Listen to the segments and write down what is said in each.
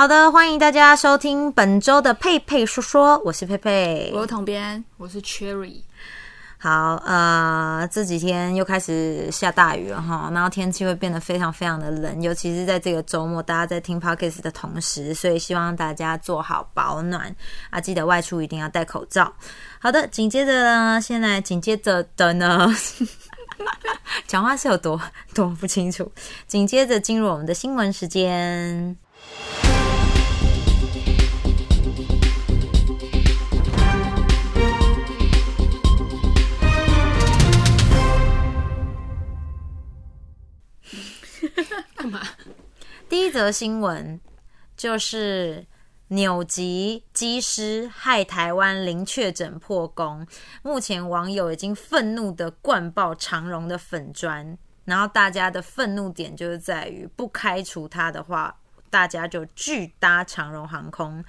好的，欢迎大家收听本周的佩佩说说，我是佩佩，我是统编，我是 Cherry。好，呃，这几天又开始下大雨了哈，然后天气会变得非常非常的冷，尤其是在这个周末，大家在听 Podcast 的同时，所以希望大家做好保暖啊，记得外出一定要戴口罩。好的，紧接着呢，现在紧接着的呢，讲话是有多多不清楚，紧接着进入我们的新闻时间。干嘛第一则新闻就是纽吉机师害台湾零确诊破功，目前网友已经愤怒的灌爆长荣的粉砖，然后大家的愤怒点就是在于不开除他的话，大家就拒搭长荣航空。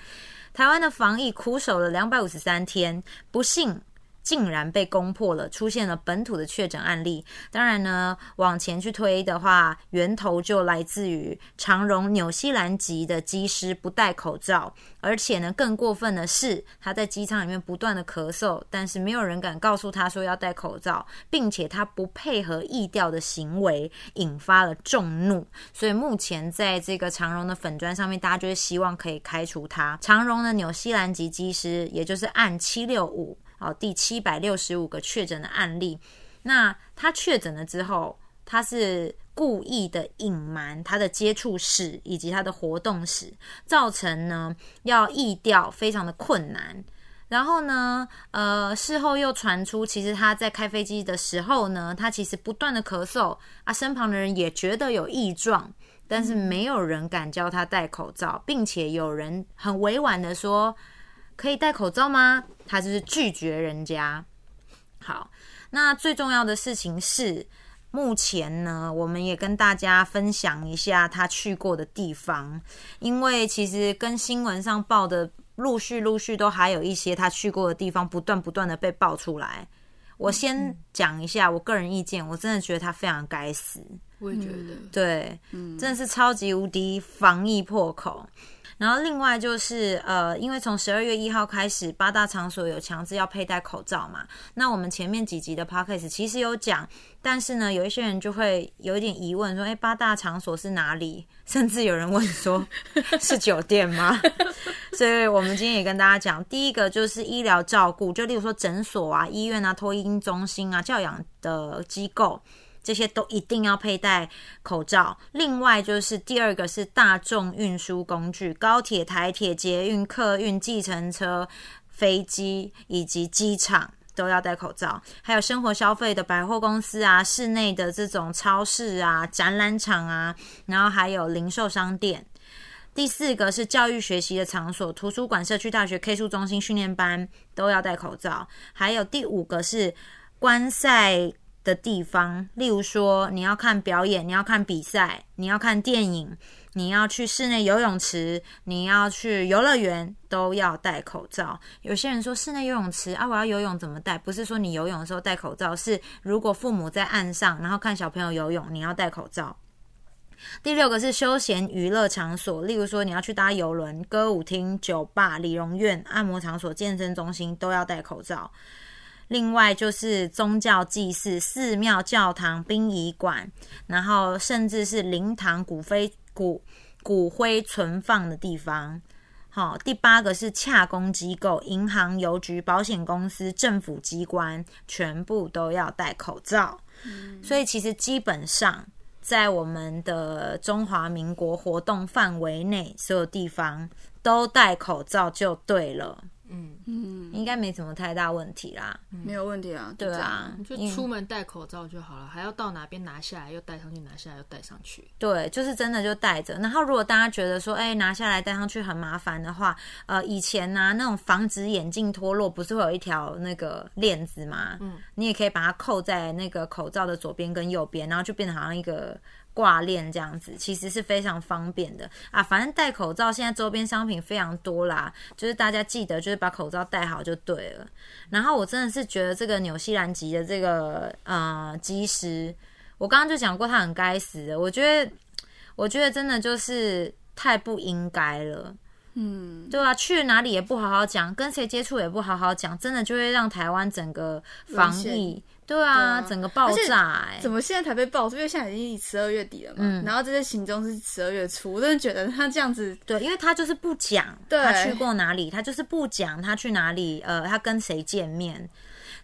台湾的防疫苦守了两百五十三天，不幸。竟然被攻破了，出现了本土的确诊案例。当然呢，往前去推的话，源头就来自于长荣纽西兰籍的机师不戴口罩，而且呢，更过分的是，他在机舱里面不断的咳嗽，但是没有人敢告诉他说要戴口罩，并且他不配合意调的行为，引发了众怒。所以目前在这个长荣的粉砖上面，大家就是希望可以开除他。长荣的纽西兰籍机师，也就是按七六五。哦，第七百六十五个确诊的案例，那他确诊了之后，他是故意的隐瞒他的接触史以及他的活动史，造成呢要疫调非常的困难。然后呢，呃，事后又传出，其实他在开飞机的时候呢，他其实不断的咳嗽啊，身旁的人也觉得有异状，但是没有人敢教他戴口罩，并且有人很委婉的说。可以戴口罩吗？他就是拒绝人家。好，那最重要的事情是，目前呢，我们也跟大家分享一下他去过的地方，因为其实跟新闻上报的陆续陆续都还有一些他去过的地方，不断不断的被爆出来。我先讲一下我个人意见，我真的觉得他非常该死。我也觉得，对，嗯，真的是超级无敌防疫破口。然后另外就是，呃，因为从十二月一号开始，八大场所有强制要佩戴口罩嘛。那我们前面几集的 podcast 其实有讲，但是呢，有一些人就会有一点疑问，说，哎，八大场所是哪里？甚至有人问说，是酒店吗？所以我们今天也跟大家讲，第一个就是医疗照顾，就例如说诊所啊、医院啊、托婴中心啊、教养的机构。这些都一定要佩戴口罩。另外就是第二个是大众运输工具，高铁、台铁、捷运、客运、计程车、飞机以及机场都要戴口罩。还有生活消费的百货公司啊，室内的这种超市啊、展览场啊，然后还有零售商店。第四个是教育学习的场所，图书馆、社区大学、K 书中心、训练班都要戴口罩。还有第五个是观赛。的地方，例如说你要看表演，你要看比赛，你要看电影，你要去室内游泳池，你要去游乐园，都要戴口罩。有些人说室内游泳池啊，我要游泳怎么戴？不是说你游泳的时候戴口罩，是如果父母在岸上，然后看小朋友游泳，你要戴口罩。第六个是休闲娱乐场所，例如说你要去搭游轮、歌舞厅、酒吧、理容院、按摩场所、健身中心，都要戴口罩。另外就是宗教祭祀、寺庙、教堂、殡仪馆，然后甚至是灵堂、骨灰、骨骨灰存放的地方。好，第八个是洽公机构，银行、邮局、保险公司、政府机关，全部都要戴口罩。所以其实基本上在我们的中华民国活动范围内，所有地方都戴口罩就对了。嗯嗯，应该没什么太大问题啦，没有问题啊，对啊，就出门戴口罩就好了，还要到哪边拿下来又戴上去，拿下来又戴上去，对，就是真的就戴着。然后如果大家觉得说，哎，拿下来戴上去很麻烦的话，呃，以前呢那种防止眼镜脱落，不是会有一条那个链子吗？嗯，你也可以把它扣在那个口罩的左边跟右边，然后就变得好像一个。挂链这样子其实是非常方便的啊！反正戴口罩现在周边商品非常多啦，就是大家记得就是把口罩戴好就对了。然后我真的是觉得这个纽西兰籍的这个呃机师，我刚刚就讲过他很该死的。我觉得，我觉得真的就是太不应该了。嗯，对啊，去哪里也不好好讲，跟谁接触也不好好讲，真的就会让台湾整个防疫，对啊，整个爆炸。哎，怎么现在才被爆？因为现在已经十二月底了嘛，然后这些行踪是十二月初，我真的觉得他这样子，对，因为他就是不讲他去过哪里，他就是不讲他去哪里，呃，他跟谁见面。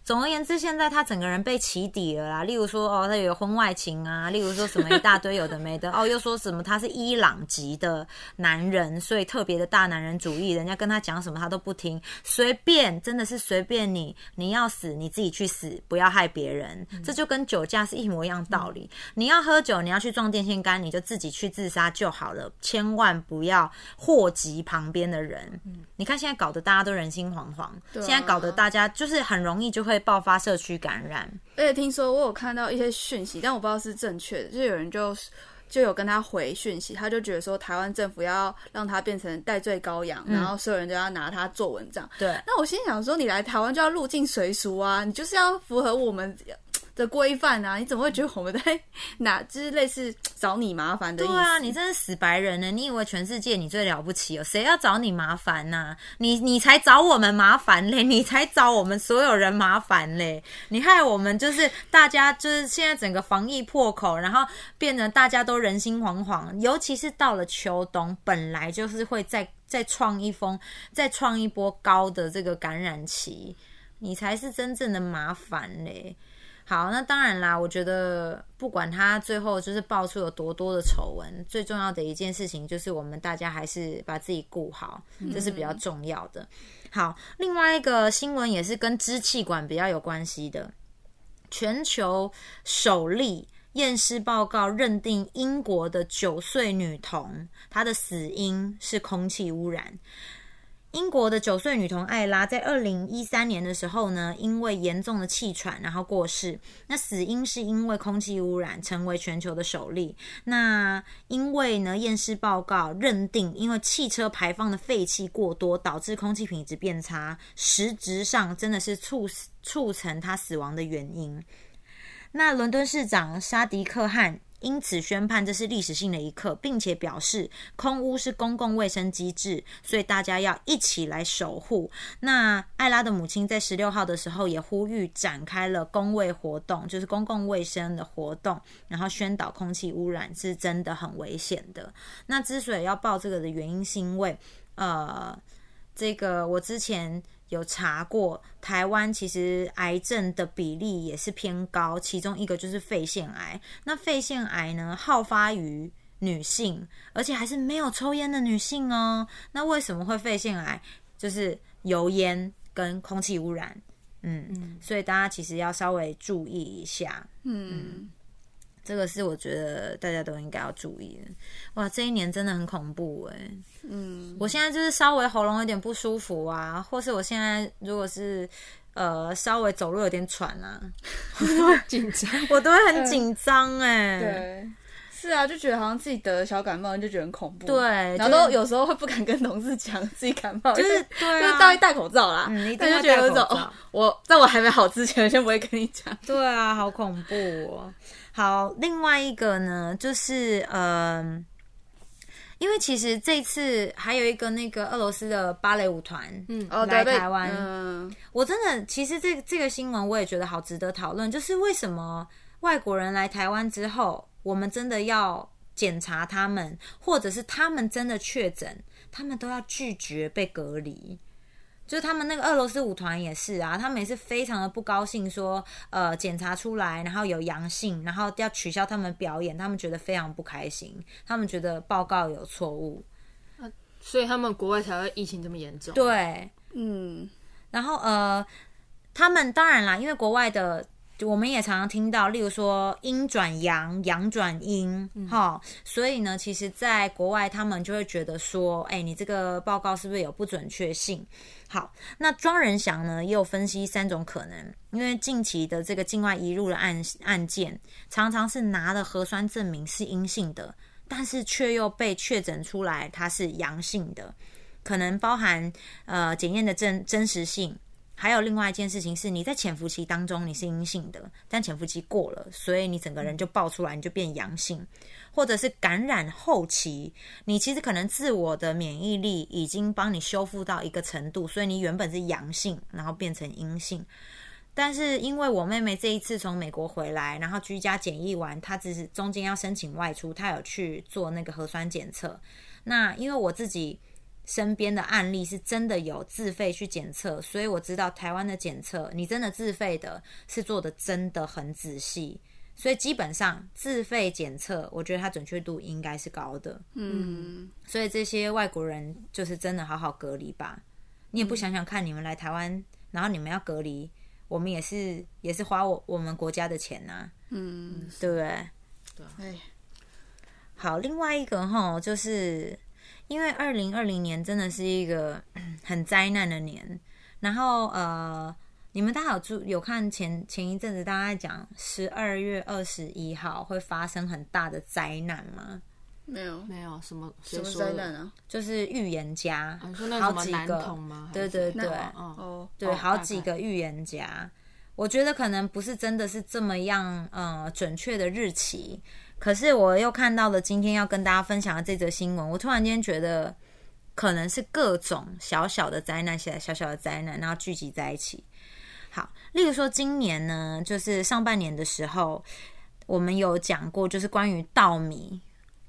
总而言之，现在他整个人被起底了啦。例如说，哦，他有婚外情啊；例如说什么一大堆有的没的。哦，又说什么他是伊朗籍的男人，所以特别的大男人主义。人家跟他讲什么，他都不听，随便，真的是随便你。你要死，你自己去死，不要害别人。这就跟酒驾是一模一样道理。你要喝酒，你要去撞电线杆，你就自己去自杀就好了，千万不要祸及旁边的人。你看现在搞得大家都人心惶惶，现在搞得大家就是很容易就会。爆发社区感染，而且听说我有看到一些讯息，但我不知道是正确的。就有人就就有跟他回讯息，他就觉得说台湾政府要让他变成戴罪羔羊，然后所有人都要拿他做文章。对，那我心想说，你来台湾就要入境随俗啊，你就是要符合我们。的规范啊，你怎么会觉得我们在 哪？就是类似找你麻烦的意思？对啊，你真是死白人呢！你以为全世界你最了不起哦？谁要找你麻烦呢？你你才找我们麻烦嘞！你才找我们所有人麻烦嘞！你害我们就是大家就是现在整个防疫破口，然后变得大家都人心惶惶。尤其是到了秋冬，本来就是会再再创一封，再创一波高的这个感染期，你才是真正的麻烦嘞！好，那当然啦。我觉得不管他最后就是爆出有多多的丑闻，最重要的一件事情就是我们大家还是把自己顾好，这是比较重要的。好，另外一个新闻也是跟支气管比较有关系的，全球首例验尸报告认定英国的九岁女童她的死因是空气污染。英国的九岁女童艾拉在二零一三年的时候呢，因为严重的气喘，然后过世。那死因是因为空气污染，成为全球的首例。那因为呢，验尸报告认定，因为汽车排放的废气过多，导致空气品质变差，实质上真的是促促成他死亡的原因。那伦敦市长沙迪克汉。因此宣判这是历史性的一刻，并且表示空屋是公共卫生机制，所以大家要一起来守护。那艾拉的母亲在十六号的时候也呼吁展开了公卫活动，就是公共卫生的活动，然后宣导空气污染是真的很危险的。那之所以要报这个的原因，是因为呃，这个我之前。有查过，台湾其实癌症的比例也是偏高，其中一个就是肺腺癌。那肺腺癌呢，好发于女性，而且还是没有抽烟的女性哦。那为什么会肺腺癌？就是油烟跟空气污染。嗯，所以大家其实要稍微注意一下。嗯。这个是我觉得大家都应该要注意的。哇，这一年真的很恐怖哎。嗯，我现在就是稍微喉咙有点不舒服啊，或是我现在如果是呃稍微走路有点喘啊，紧张，我都会很紧张哎。对，是啊，就觉得好像自己得了小感冒，就觉得很恐怖。对，然后都有时候会不敢跟同事讲自己感冒，就是对啊，戴戴口罩啦。嗯，就觉得有一种，我在我还没好之前，先不会跟你讲。对啊，好恐怖哦。好，另外一个呢，就是呃，因为其实这次还有一个那个俄罗斯的芭蕾舞团，嗯，来台湾，嗯，我真的其实这这个新闻我也觉得好值得讨论，就是为什么外国人来台湾之后，我们真的要检查他们，或者是他们真的确诊，他们都要拒绝被隔离。就是他们那个俄罗斯舞团也是啊，他们也是非常的不高兴，说呃检查出来，然后有阳性，然后要取消他们表演，他们觉得非常不开心，他们觉得报告有错误，所以他们国外才会疫情这么严重。对，嗯，然后呃，他们当然啦，因为国外的。我们也常常听到，例如说阴转阳，阳转阴，哈，所以呢，其实，在国外他们就会觉得说，哎，你这个报告是不是有不准确性？好，那庄仁祥呢也有分析三种可能，因为近期的这个境外移入的案案件，常常是拿了核酸证明是阴性的，但是却又被确诊出来它是阳性的，可能包含呃检验的真真实性。还有另外一件事情是，你在潜伏期当中你是阴性的，但潜伏期过了，所以你整个人就爆出来，你就变阳性，或者是感染后期，你其实可能自我的免疫力已经帮你修复到一个程度，所以你原本是阳性，然后变成阴性。但是因为我妹妹这一次从美国回来，然后居家检疫完，她只是中间要申请外出，她有去做那个核酸检测。那因为我自己身边的案例是真的有自费去检测，所以我知道台湾的检测，你真的自费的是做的真的很仔细，所以基本上自费检测，我觉得它准确度应该是高的。嗯，所以这些外国人就是真的好好隔离吧。你也不想想看，你们来台湾，然后你们要隔离，我们也是也是花我我们国家的钱呐、嗯，对不对？对，好，另外一个哈，就是因为二零二零年真的是一个 很灾难的年，然后呃，你们大家有注有看前前一阵子大家在讲十二月二十一号会发生很大的灾难吗？没有。没有什么什么灾难啊？就是预言家，啊那好几个？对对对。哦哦，对，哦好几个预言家，我觉得可能不是真的是这么样呃准确的日期，可是我又看到了今天要跟大家分享的这则新闻，我突然间觉得可能是各种小小的灾难，小小小的灾难，然后聚集在一起。好，例如说今年呢，就是上半年的时候，我们有讲过，就是关于稻米。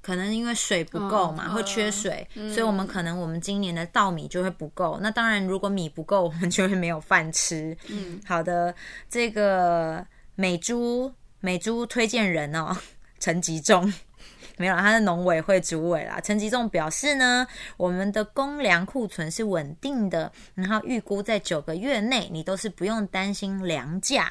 可能因为水不够嘛，嗯会缺水，所以我们可能我们今年的稻米就会不够。那当然，如果米不够，我们就会没有饭吃。嗯，好的，这个美珠美珠推荐人哦，陈吉仲。没有啦，他是农委会主委啦。陈吉仲表示呢，我们的公粮库存是稳定的，然后预估在九个月内，你都是不用担心粮价。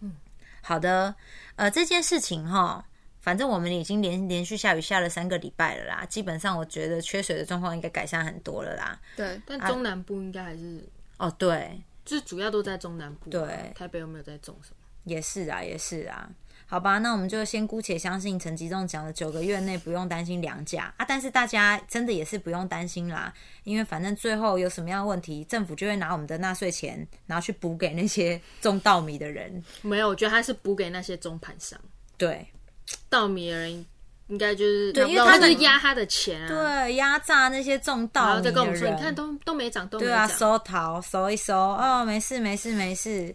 嗯，好的，呃，这件事情哈，反正我们已经连连续下雨下了三个礼拜了啦，基本上我觉得缺水的状况应该改善很多了啦。对，但中南部应该还是，哦，对，就是主要都在中南部啊。对台北有没有在种什么？也是啊，也是啊。好吧，那我们就先姑且相信陈吉仲讲的九个月内不用担心粮价啊，但是大家真的也是不用担心啦，因为反正最后有什么样的问题，政府就会拿我们的纳税钱，然后去补给那些种稻米的人。没有，我觉得他是补给那些中盘商，对稻米的人应该就是对因为他们就是压他的钱啊，对，压榨那些种稻米的后再跟我们说，人，你看都都没涨，都没对啊，涨。收桃收一收哦，没事没事没事。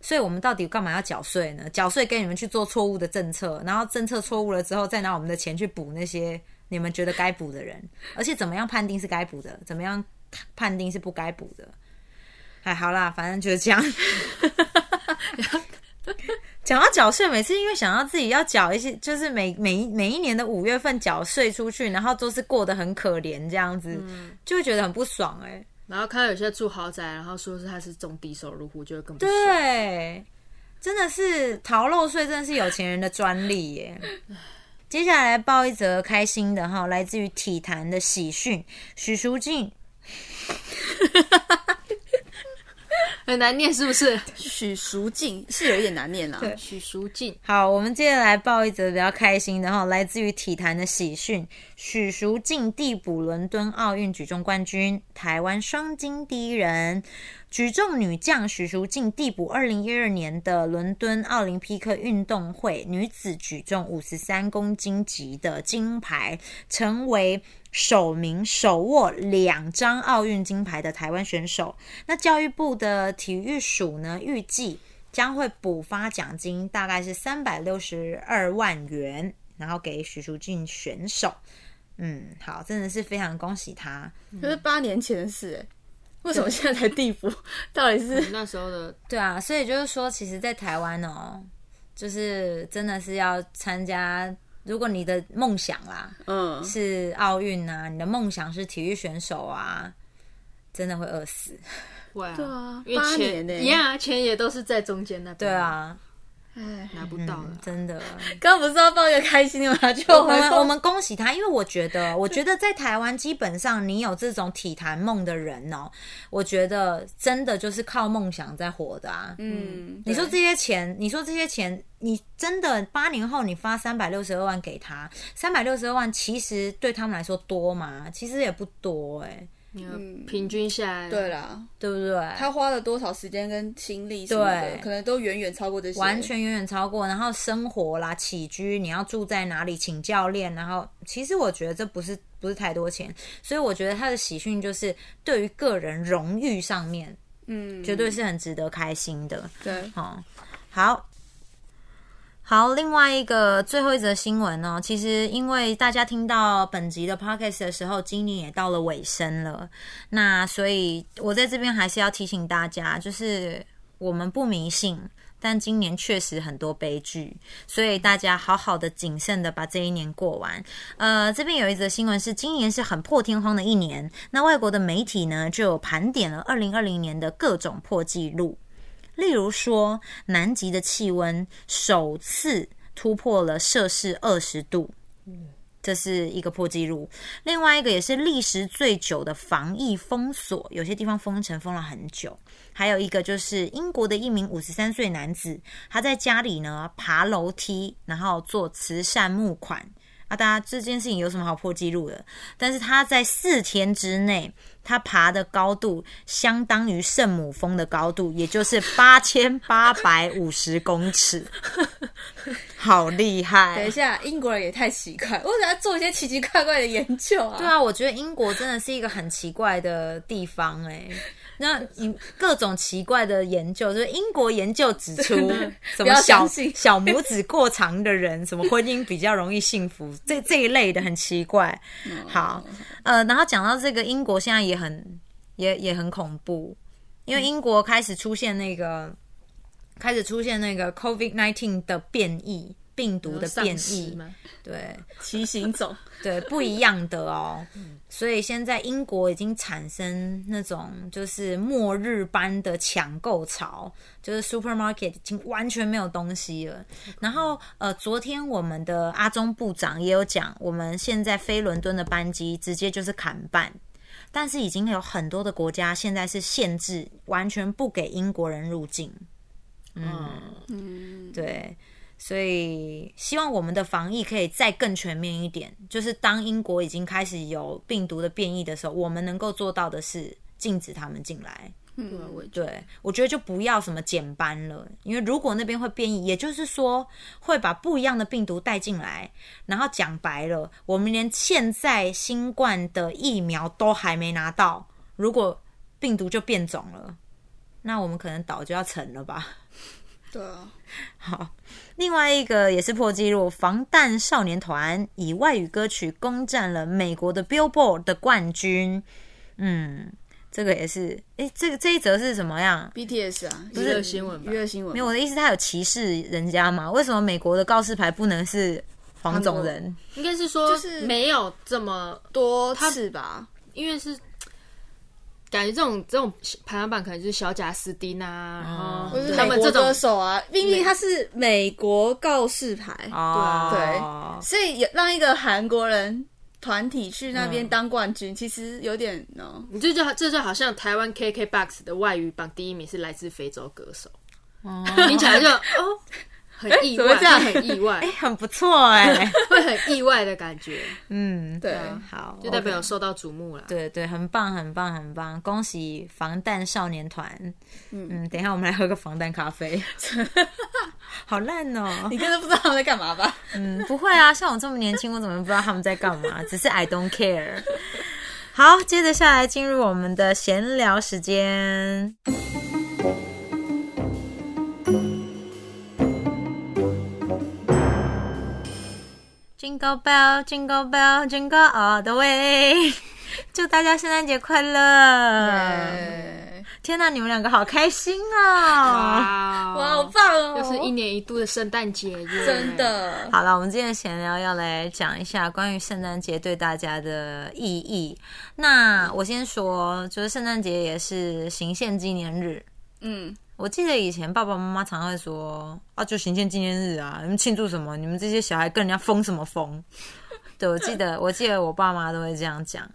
所以我们到底干嘛要缴税呢？缴税给你们去做错误的政策，然后政策错误了之后，再拿我们的钱去补那些你们觉得该补的人。而且怎么样判定是该补的，怎么样判定是不该补的？哎，好啦，反正就是这样。讲到缴税，每次因为想到自己要缴一些，就是每每一每一年的五月份缴税出去，然后都是过得很可怜这样子，就会觉得很不爽哎、然后看到有些住豪宅，然后说是他是中低收入户，就会更不爽。对，真的是逃漏税，真的是有钱人的专利耶。接下来报一则开心的哈，来自于体坛的喜讯，许淑净 很难念是不是？许淑静是有一点难念啊。对许淑静，好，我们接下来报一则比较开心的哈，来自于体坛的喜讯，许淑静递补伦敦奥运举重冠军，台湾双金第一人。举重女将许淑净递补二零一二年的伦敦奥林匹克运动会女子举重五十三公斤级的金牌，成为首名手握两张奥运金牌的台湾选手。那教育部的体育署呢，预计将会补发奖金，大概是三百六十二万元，然后给许淑净选手。嗯，好，真的是非常恭喜他。这是八年前的事哎，为什么现在才地府？到底是那时候的对啊，所以就是说，其实，在台湾哦，就是真的是要参加。如果你的梦想啦嗯，是奥运啊，你的梦想是体育选手啊，真的会饿死。会啊，对啊因为八钱一样啊，钱也都是在中间那边，对，啊，哎，拿不到了嗯。真的。刚刚不是要报一个开心的吗？就我们我们恭喜他，因为我觉得，我觉得在台湾基本上你有这种体坛梦的人哦，我觉得真的就是靠梦想在活的啊。嗯，你说这些钱，你说这些钱，你真的八年后你发三百六十二万给他，三百六十二万其实对他们来说多吗？其实也不多哎、你看平均下来，对啦，对不对？他花了多少时间跟心力什么的对，可能都远远超过这些。完全远远超过。然后生活啦、起居，你要住在哪里，请教练。然后其实我觉得这不是不是太多钱，所以我觉得他的喜讯就是对于个人荣誉上面，嗯，绝对是很值得开心的。对，哦，好。好，另外一个最后一则新闻呢，其实因为大家听到本集的 podcast 的时候，今年也到了尾声了，那所以我在这边还是要提醒大家，就是我们不迷信，但今年确实很多悲剧，所以大家好好的谨慎的把这一年过完。呃，这边有一则新闻是，今年是很破天荒的一年，那外国的媒体呢就有盘点了二零二零年的各种破纪录。例如说，南极的气温首次突破了摄氏二十度，这是一个破纪录。另外一个也是历时最久的防疫封锁，有些地方封城封了很久。还有一个就是英国的一名五十三岁男子，他在家里呢爬楼梯，然后做慈善募款。啊，大家这件事情有什么好破纪录的？但是他在四天之内，他爬的高度相当于圣母峰的高度，也就是八千八百五十公尺，好厉害！等一下，英国人也太奇怪，为什么要做一些奇奇怪怪的研究啊？对啊，我觉得英国真的是一个很奇怪的地方哎、那你各种奇怪的研究，就是英国研究指出，什么小 小拇指过长的人，什么婚姻比较容易幸福，这这一类的很奇怪。好，呃，然后讲到这个，英国现在也很也也很恐怖，因为英国开始出现那个开始出现那个 COVID nineteen 的变异病毒的变异，吗？对。奇形种，对，不一样的哦。所以现在英国已经产生那种就是末日般的抢购潮，就是 supermarket 已经完全没有东西了。然后呃，昨天我们的阿中部长也有讲，我们现在飞伦敦的班机直接就是砍半。但是已经有很多的国家现在是限制，完全不给英国人入境。嗯，对，所以希望我们的防疫可以再更全面一点。就是当英国已经开始有病毒的变异的时候，我们能够做到的是禁止他们进来。对啊，我也觉得对，我觉得就不要什么减班了，因为如果那边会变异，也就是说会把不一样的病毒带进来。然后讲白了，我们连现在新冠的疫苗都还没拿到，如果病毒就变种了，那我们可能岛就要沉了吧。对啊，好，另外一个也是破纪录，防弹少年团以外语歌曲攻占了美国的 Billboard 的冠军。嗯，这个也是，诶，这个这一则是什么样？BTS 啊，娱乐新闻吧娱乐新闻没有，我的意思，他有歧视人家吗？为什么美国的告示牌不能是黄种人？应该是说就是没有这么，多次吧，因为是感觉这种这种排行榜可能就是小贾斯汀啊，然后或者他们这种美国歌手啊，明明他是美国告示牌，哦，所以也让一个韩国人团体去那边当冠军，其实有点呢。你这就这就好像台湾 KKBOX 的外语榜第一名是来自非洲歌手，听起来就哦很意外，这样很意外 哎、，很不错哎、会很意外的感觉，嗯，对，好，就代表有受到瞩目了。对对，很棒，很棒，很棒！恭喜防弹少年团。嗯等一下我们来喝个防弹咖啡。好烂哦！你根本不知道他们在干嘛吧？嗯，不会啊，像我这么年轻，我怎么不知道他们在干嘛？只是 I don't care。好，接着下来进入我们的闲聊时间。Jingle bell, jingle bell, jingle all the way。祝大家圣诞节快乐！对天哪，你们两个好开心啊！哇哇，好棒哦！又是一年一度的圣诞节耶！真的，好了，我们今天的闲聊要来讲一下关于圣诞节对大家的意义。那我先说，就是圣诞节也是行宪纪念日。嗯，我记得以前爸爸妈妈常会说啊，就行宪纪念日啊，你们庆祝什么？你们这些小孩跟人家疯什么疯？对，我记得，我记得我爸妈都会这样讲。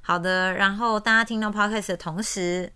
好的，然后大家听到 podcast 的同时，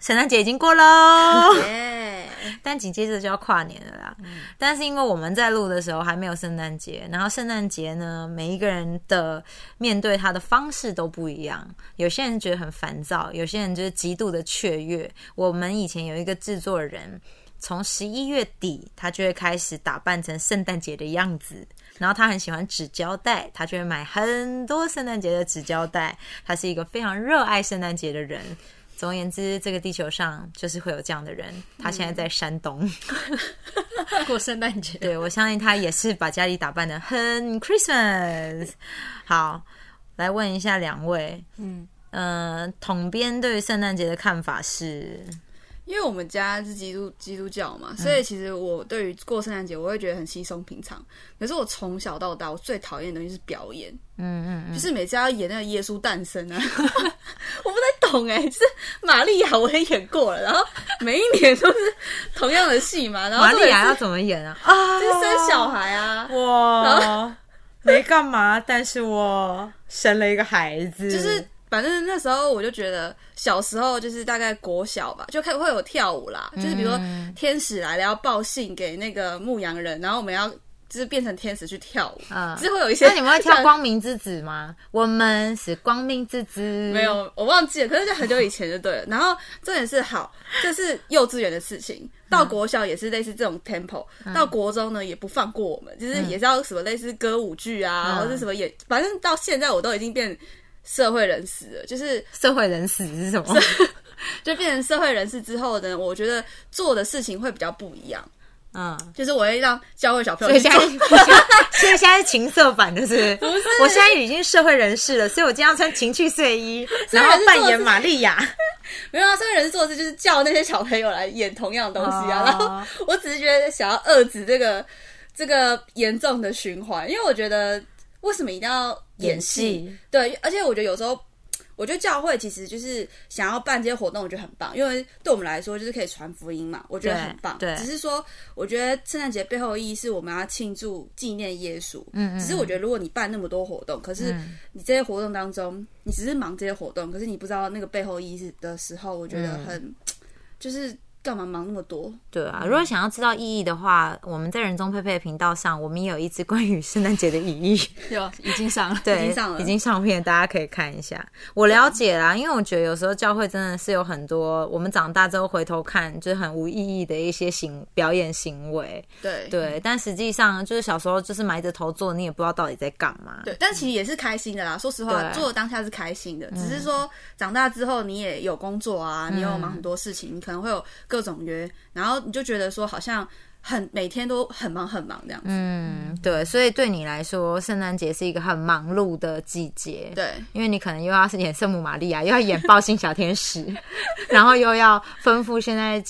圣诞节已经过喽。耶，但紧接着就要跨年了啦。但是因为我们在录的时候还没有圣诞节，然后圣诞节呢，每一个人的面对他的方式都不一样。有些人觉得很烦躁，有些人就是极度的雀跃。我们以前有一个制作人，从十一月底他就会开始打扮成圣诞节的样子。然后他很喜欢纸胶带，他就会买很多圣诞节的纸胶带。他是一个非常热爱圣诞节的人。总而言之，这个地球上就是会有这样的人。他现在在山东 过圣诞节。对我相信他也是把家里打扮的很 Christmas。好，来问一下两位，嗯呃，统编对于圣诞节的看法是？因为我们家是基督基督教嘛，所以其实我对于过圣诞节，我会觉得很稀松平常。可是我从小到大，我最讨厌的东西是表演。嗯嗯，就是每次要演那个耶稣诞生啊，我不太懂哎。就是玛利亚我也演过了，然后每一年都是同样的戏嘛。然后玛利亚要怎么演啊？啊，就是生小孩啊。哇，没干嘛，但是我生了一个孩子。就是。反正那时候我就觉得，小时候就是大概国小吧，就开会有跳舞啦，就是比如说天使来了要报信给那个牧羊人，然后我们要就是变成天使去跳舞，啊，是会有一些。那你们会跳光明之子吗？我们是光明之子。没有，我忘记了，可是就很久以前就对了。然后重点是好，这是幼稚园的事情，到国小也是类似这种 tempo，到国中呢也不放过我们，就是也是要什么类似歌舞剧啊，或者什么也，反正到现在我都已经变。社会人士了，就是社会人士是什么？就变成社会人士之后呢，我觉得做的事情会比较不一样。嗯，就是我会让教会小朋友。所以现在，所以现在是情色版的是？不是，我现在已经社会人士了，所以我今天要穿情趣睡衣，然后扮演玛利亚。没有啊，社会人士做的事就是叫那些小朋友来演同样的东西啊。然后我只是觉得想要遏制这个这个严重的循环，因为我觉得。为什么一定要演戏？对，而且我觉得有时候，我觉得教会其实就是想要办这些活动，我觉得很棒，因为对我们来说就是可以传福音嘛，我觉得很棒。对，只是说，我觉得圣诞节背后的意义是我们要庆祝纪念耶稣。嗯嗯。只是我觉得，如果你办那么多活动，可是你这些活动当中，你只是忙这些活动，可是你不知道那个背后意义的时候，我觉得很就是。干嘛忙那么多？对啊，如果想要知道意义的话，我们在人中佩佩的频道上，我们也有一支关于圣诞节的意义，有已经上了，对，已经上了，已经上片，大家可以看一下。我了解啦，因为我觉得有时候教会真的是有很多我们长大之后回头看，就是很无意义的一些行表演行为。对对，但实际上就是小时候就是埋着头做，你也不知道到底在干嘛。对，但其实也是开心的啦。说实话，做的当下是开心的，只是说长大之后你也有工作啊，你有忙很多事情，你可能会有各种约。然后你就觉得说，好像很每天都很忙很忙这样子。嗯，对，所以对你来说，圣诞节是一个很忙碌的季节。对，因为你可能又要是演圣母玛利亚，又要演报信小天使，然后又要吩咐现在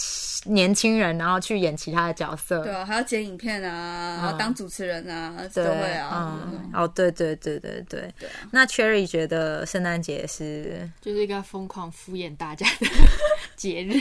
年轻人，然后去演其他的角色。对啊，还要剪影片啊，然后当主持人啊，都会啊。哦，对对对对对。对啊。那 Cherry 觉得圣诞节是就是一个疯狂敷衍大家的 节日。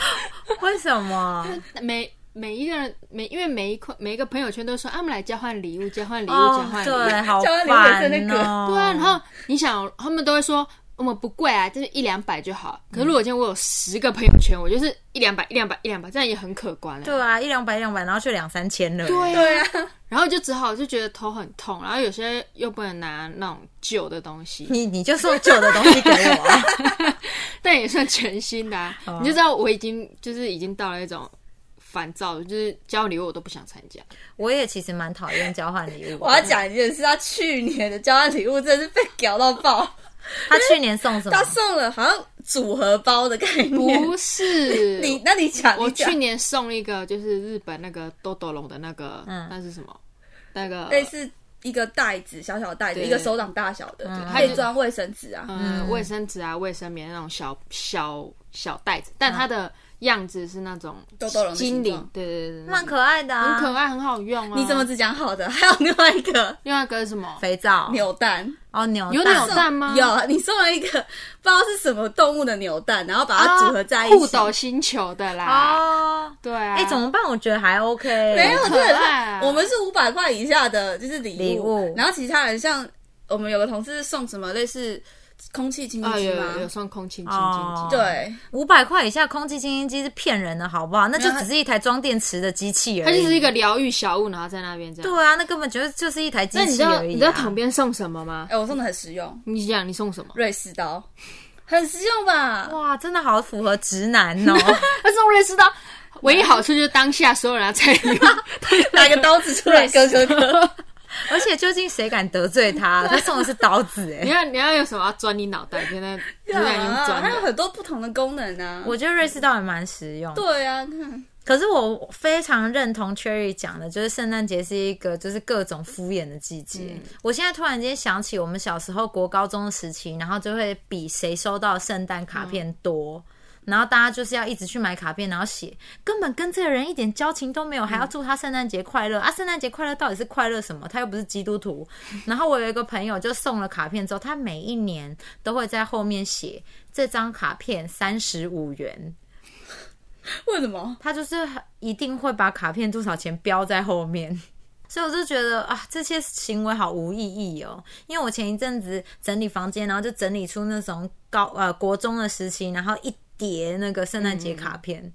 为什么？每每一个人每因为每一块每一个朋友圈都说啊，我们来交换礼物，交换礼物，交换礼物，对，好烦哦。对啊，然后你想，他们都会说我们不贵啊，就是一两百就好。可是如果今天我有十个朋友圈，我就是一两百，一两百，一两百，这样也很可观了。对啊，一两百，一两百，然后就两三千了。对啊，然后就只好就觉得头很痛，然后有些又不能拿那种旧的东西。你你就送旧的东西给我，啊 但也算全新的啊。你就知道我已经就是已经到了一种烦躁，就是交礼物我都不想参加。我也其实蛮讨厌交换礼物。我要讲一件事，他去年的交换礼物真的是被屌到爆。他去年送什么？他送了好像组合包的概念。不是 你，那你讲，我去年送一个就是日本那个豆豆龙的那个，嗯那是什么？那个类似一个袋子，小小袋子，一个手掌大小的，可以装卫生纸啊，嗯，卫生纸啊，卫生棉那种小小小袋子，但它的。样子是那种豆豆龙精灵，对对对，蛮可爱的，很可爱，很好用啊！你怎么只讲好的？还有另外一个，另外一个是什么？肥皂、扭蛋哦，扭有扭蛋吗？有，你送了一个不知道是什么动物的扭蛋，然后把它组合在一起，酷斗星球的啦。哦，对啊，哎，怎么办？我觉得还 OK，没有，可爱。我们是五百块以下的，就是礼物。然后其他人像我们有个同事送什么类似。空气清啊，新机吗？有有有送空气清哦净机，对，五百块以下空气清新机是骗人的，好不好？那就只是一台装电池的机器而已。它就是一个疗愈小物，然后在那边这样。对啊，那根本就是就是一台机那你知道器而已、啊。你知道旁边送什么吗哎、？我送的很实用，你讲你送什么？瑞士刀，很实用吧？哇，真的好符合直男哦。他送瑞士刀，唯一好处就是当下所有人要参与。拿一个刀子出来，割割割。而且究竟谁敢得罪他？他送的是刀子哎。你要你要有什么要钻你脑袋？现在 钻的。它有很多不同的功能啊。我觉得瑞士刀也蛮实用。对啊，看可是我非常认同 Cherry 讲的，就是圣诞节是一个就是各种敷衍的季节。我现在突然间想起我们小时候国高中的时期，然后就会比谁收到圣诞卡片多。然后大家就是要一直去买卡片，然后写，根本跟这个人一点交情都没有，还要祝他圣诞节快乐、啊！圣诞节快乐到底是快乐什么？他又不是基督徒。然后我有一个朋友就送了卡片之后，他每一年都会在后面写这张卡片三十五元，为什么？他就是一定会把卡片多少钱标在后面。所以我就觉得啊，这些行为好无意义哦。因为我前一阵子整理房间，然后就整理出那种高呃国中的时期，然后一叠那个圣诞节卡片。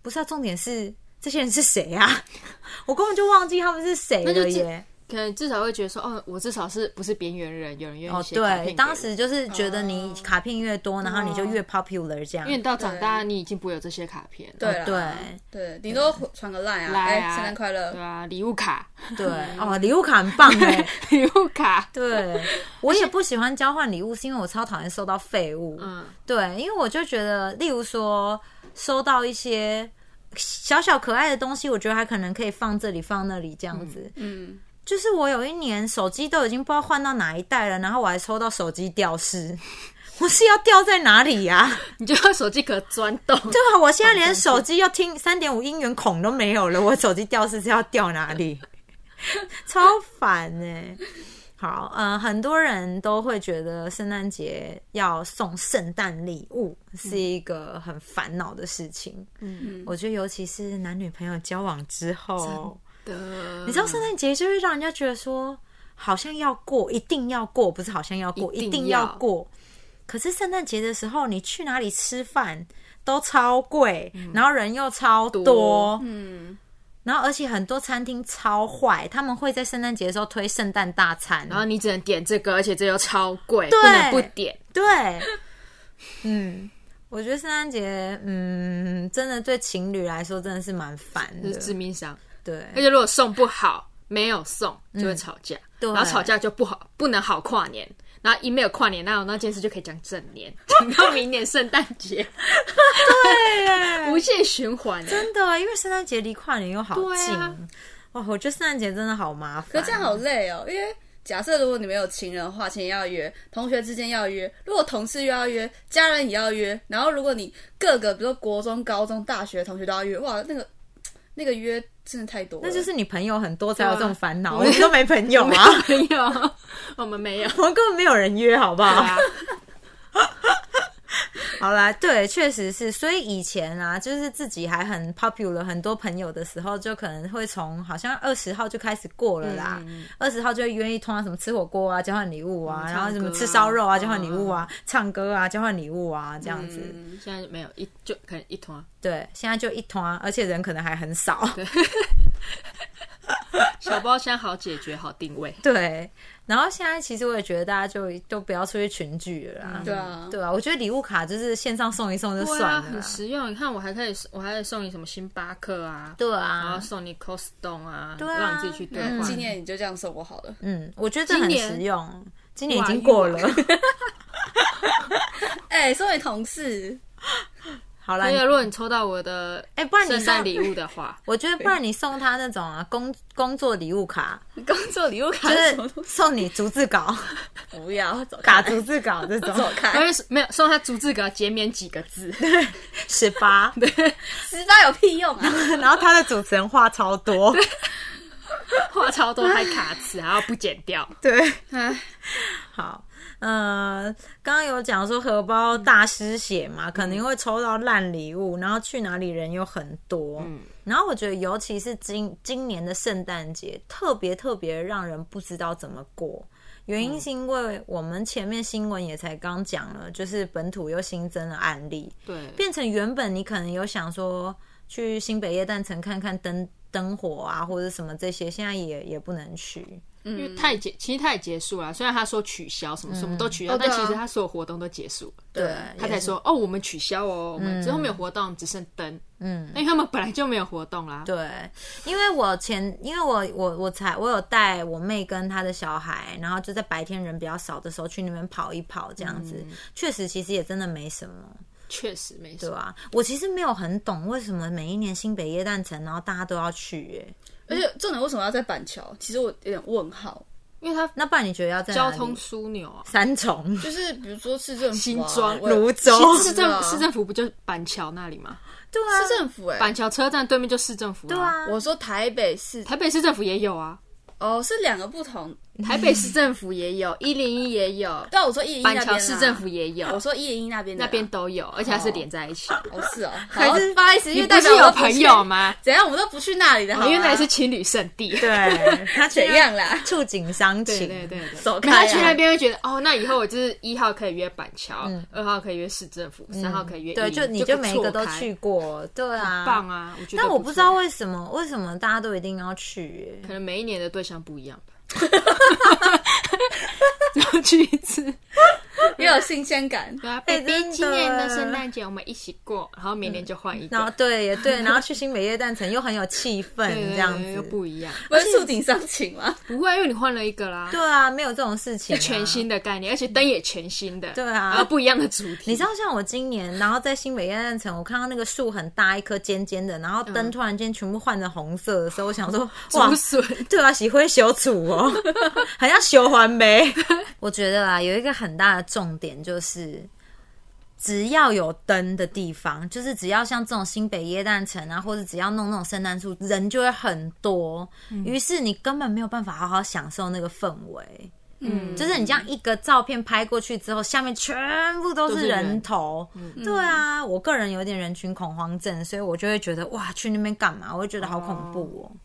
不是啊，重点是这些人是谁啊？我根本就忘记他们是谁了耶。可能至少会觉得说，哦，我至少是不是边缘人，有人愿意哦，写卡片给对，当时就是觉得你卡片越多，然后你就越 popular 这样因为。你到长大，你已经不会有这些卡片了。对啦对对，顶多传个赖啊，哎，来啊，圣诞快乐对。啊，礼物卡，对，哦，礼物卡很棒哎。礼物卡，对，我也不喜欢交换礼物，是因为我超讨厌收到废物。嗯，对，因为我就觉得，例如说收到一些小小可爱的东西，我觉得还可能可以放这里放那里这样子。嗯，就是我有一年手机都已经不知道换到哪一代了，然后我还抽到手机吊饰，我是要掉在哪里呀、你就要手机壳钻洞。对啊，我现在连手机要听三点五音源孔都没有了，我手机吊饰是要掉哪里？超烦呢、好，呃，很多人都会觉得圣诞节要送圣诞礼物是一个很烦恼的事情。嗯，我觉得，尤其是男女朋友交往之后，的，你知道圣诞节就会让人家觉得说，好像要过，一定要过，不是好像要过，一定要。要过。可是圣诞节的时候，你去哪里吃饭都超贵，然后人又超多，多嗯，然后而且很多餐厅超坏，他们会在圣诞节的时候推圣诞大餐，然后你只能点这个，而且这又超贵，对不能不点。对，嗯，我觉得圣诞节，嗯，真的对情侣来说真的是蛮烦的。是的，致命伤。对。而且如果送不好，没有送就会吵架，对。然后吵架就不好，不能好跨年。然后一没有跨年，那有那件事就可以讲整年，讲到明年圣诞节，对，无限循环。真的，因为圣诞节离跨年又好近，啊。哇，我觉得圣诞节真的好麻烦，可这样好累哦，因为假设如果你没有情人的话，情人要约，同学之间要约，如果同事又要约，家人也要约，然后如果你各个比如说国中、高中、大学同学都要约，哇，那个那个约真的太多了。那就是你朋友很多才有这种烦恼，啊我们都没朋友啊，没有，我们没有。我们根本没有人约，好不好？啊，好啦，对，确实是。所以以前啊，就是自己还很 popular，很多朋友的时候，就可能会从好像二十号就开始过了啦。二十、号就会约一通啊，什么吃火锅啊，交换礼物啊，嗯然后什么吃烧肉啊，交换嗯礼物啊，唱歌啊，交换礼物啊，这样子。嗯现在没有一就可能一团，对，现在就一通啊，而且人可能还很少。小包厢好解决，好定位。对，然后现在其实我也觉得大家就都不要出去群聚了啦。对啊，对啊，我觉得礼物卡就是线上送一送就算了啦。很实用。你看，我还可以，我还可以送你什么星巴克啊，对啊然后啊，送你 Costco 啊，对啊让你自己去兑嗯换。今年你就这样送我好了。嗯，我觉得这很今年实用。今年已哇经过了，哎、送给同事，好啦所以，，如果你抽到我的哎、不然你送，圣诞礼物的话，我觉得不然你送他那种啊工工作礼物卡，工作礼物卡就是送你逐字稿、不要走开，打逐字稿这种，走我开。会没有送他逐字稿，减免几个字，十八，十八有屁用啊！然后他的主持人话超多，话超多还卡词，还要不剪掉。对，哎，好。呃，刚刚有讲说荷包大失血嘛，可能会抽到烂礼物，然后去哪里人又很多。嗯。然后我觉得，尤其是今今年的圣诞节，特别特别让人不知道怎么过，原因是因为我们前面新闻也才刚讲了，就是本土又新增了案例，对，变成原本你可能有想说去新北夜诞城看看灯灯火啊，或者什么这些，现在也也不能去。因为他也结，其实他也结束了。虽然他说取消什么什么都取消，哦啊但其实他所有活动都结束了。对，他才说哦，我们取消哦，我们之后没有活动，只剩灯。嗯，因为他们本来就没有活动啦。对，因为我前，因为我我我才我有带我妹跟她的小孩，然后就在白天人比较少的时候去那边跑一跑，这样子，确实其实也真的没什么，确实没错。对吧？我其实没有很懂为什么每一年新北耶诞城，然后大家都要去耶。而且重点为什么要在板桥？其实我有点问号。因为他那不然你觉得要在哪里交通枢纽啊，三重、就是比如说市政府、啊、新庄我也泸州市政市政府不就板桥那里吗？对啊，市政府哎、板桥车站对面就市政府。对，啊，我说台北市台北市政府也有啊，哦，是两个不同。台北市政府也有，一零一也有，对啊，我说一零一那板桥市政府也有我，说一零一那边的那边都有，而且它是连在一起。哦是哦，还是不好意思，因你为代不是有表我都不去朋友？吗？怎样，我们都不去那里的，好吗因为那里是情侣圣地。对，他怎样啦？触景伤对情，对对对，走开啊！去那边会觉得哦，那以后我就是一号可以约板桥，二号可以约市政府，三号可以约嗯对，一零就你就每一个都去过，对啊，棒啊！我觉得但我不知道错为什么，为什么大家都一定要去耶？可能每一年的对象不一样吧。然后去一次，也有新鲜感。对今年的圣诞节我们一起过，然后明年就换一个，然后对也对，然后去新北夜诞城又很有气氛，这样子。不一样。不是触景伤情吗？不会，因为你换了一个啦，对啊，没有这种事情、啊，全新的概念，而且灯也全新的，对啊然后不一样的主题。你知道，像我今年，然后在新北夜诞城，我看到那个树很大一棵尖尖的，然后灯突然间全部换成红色的时候，我想说，哇对啊，喜欢修楚哦，好像修环梅。我觉得啊，有一个很大的重点就是。只要有灯的地方，就是只要像这种新北耶诞城啊，或者只要弄那种圣诞树，人就会很多。于是你根本没有办法好好享受那个氛围。嗯，就是你这样一个照片拍过去之后，下面全部都是人头。对啊，我个人有点人群恐慌症，所以我就会觉得哇，去那边干嘛？我会觉得好恐怖哦。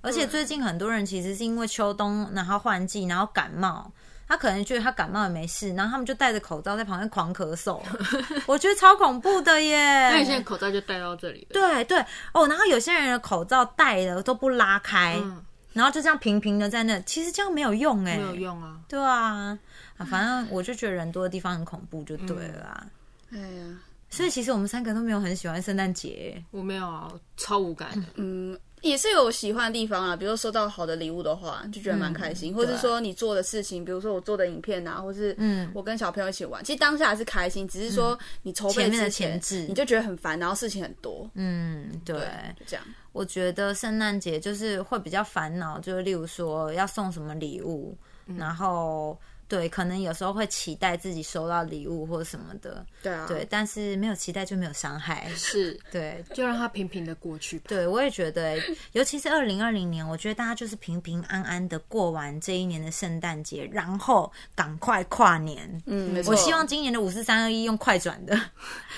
而且最近很多人其实是因为秋冬，然后换季，然后感冒。他可能觉得他感冒也没事，然后他们就戴着口罩在旁边狂咳嗽，我觉得超恐怖的耶。那有些人口罩就戴到这里了，对对。哦，然后有些人的口罩戴了都不拉开，嗯。然后就这样平平的在那，其实这样没有用哎，没有用啊。对啊，啊，反正我就觉得人多的地方很恐怖，就对了啦。哎呀，所以其实我们三个都没有很喜欢圣诞节，我没有啊，超无感的。嗯，也是有喜欢的地方啊，比如说收到好的礼物的话，就觉得蛮开心，或者是说你做的事情，比如说我做的影片啊，或是嗯我跟小朋友一起玩，其实当下还是开心，只是说你筹备前面的之前前置。你就觉得很烦，然后事情很多，嗯，对。就这样。我觉得圣诞节就是会比较烦恼，就是例如说要送什么礼物，然后对，可能有时候会期待自己收到礼物或什么的，对啊，对，但是没有期待就没有伤害，是，对，就让它平平的过去吧。对，我也觉得欸，尤其是二零二零年，我觉得大家就是平平安安的过完这一年的圣诞节，然后赶快跨年。嗯，没错。我希望今年的五四三二一用快转的，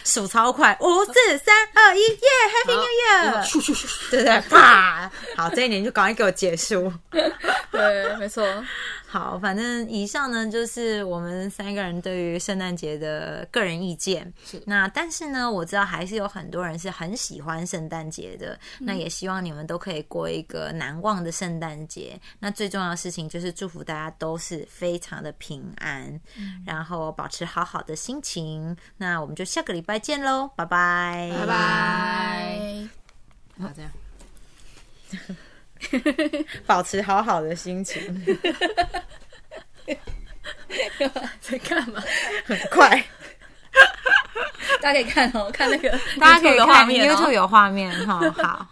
数超快，五四三二一，耶，Happy New Year！咻咻咻咻，对对，啪！好，这一年就赶快给我结束。对，没错。好，反正以上呢就是我们三个人对于圣诞节的个人意见。是那但是呢，我知道还是有很多人是很喜欢圣诞节的。那也希望你们都可以过一个难忘的圣诞节。那最重要的事情就是祝福大家都是非常的平安，然后保持好好的心情。那我们就下个礼拜见喽，拜拜，拜拜。好，这样。保持好好的心情，在干嘛？很快。大家可以看哦，看那个大家可以看画面哦 YouTube 有画面哈，好。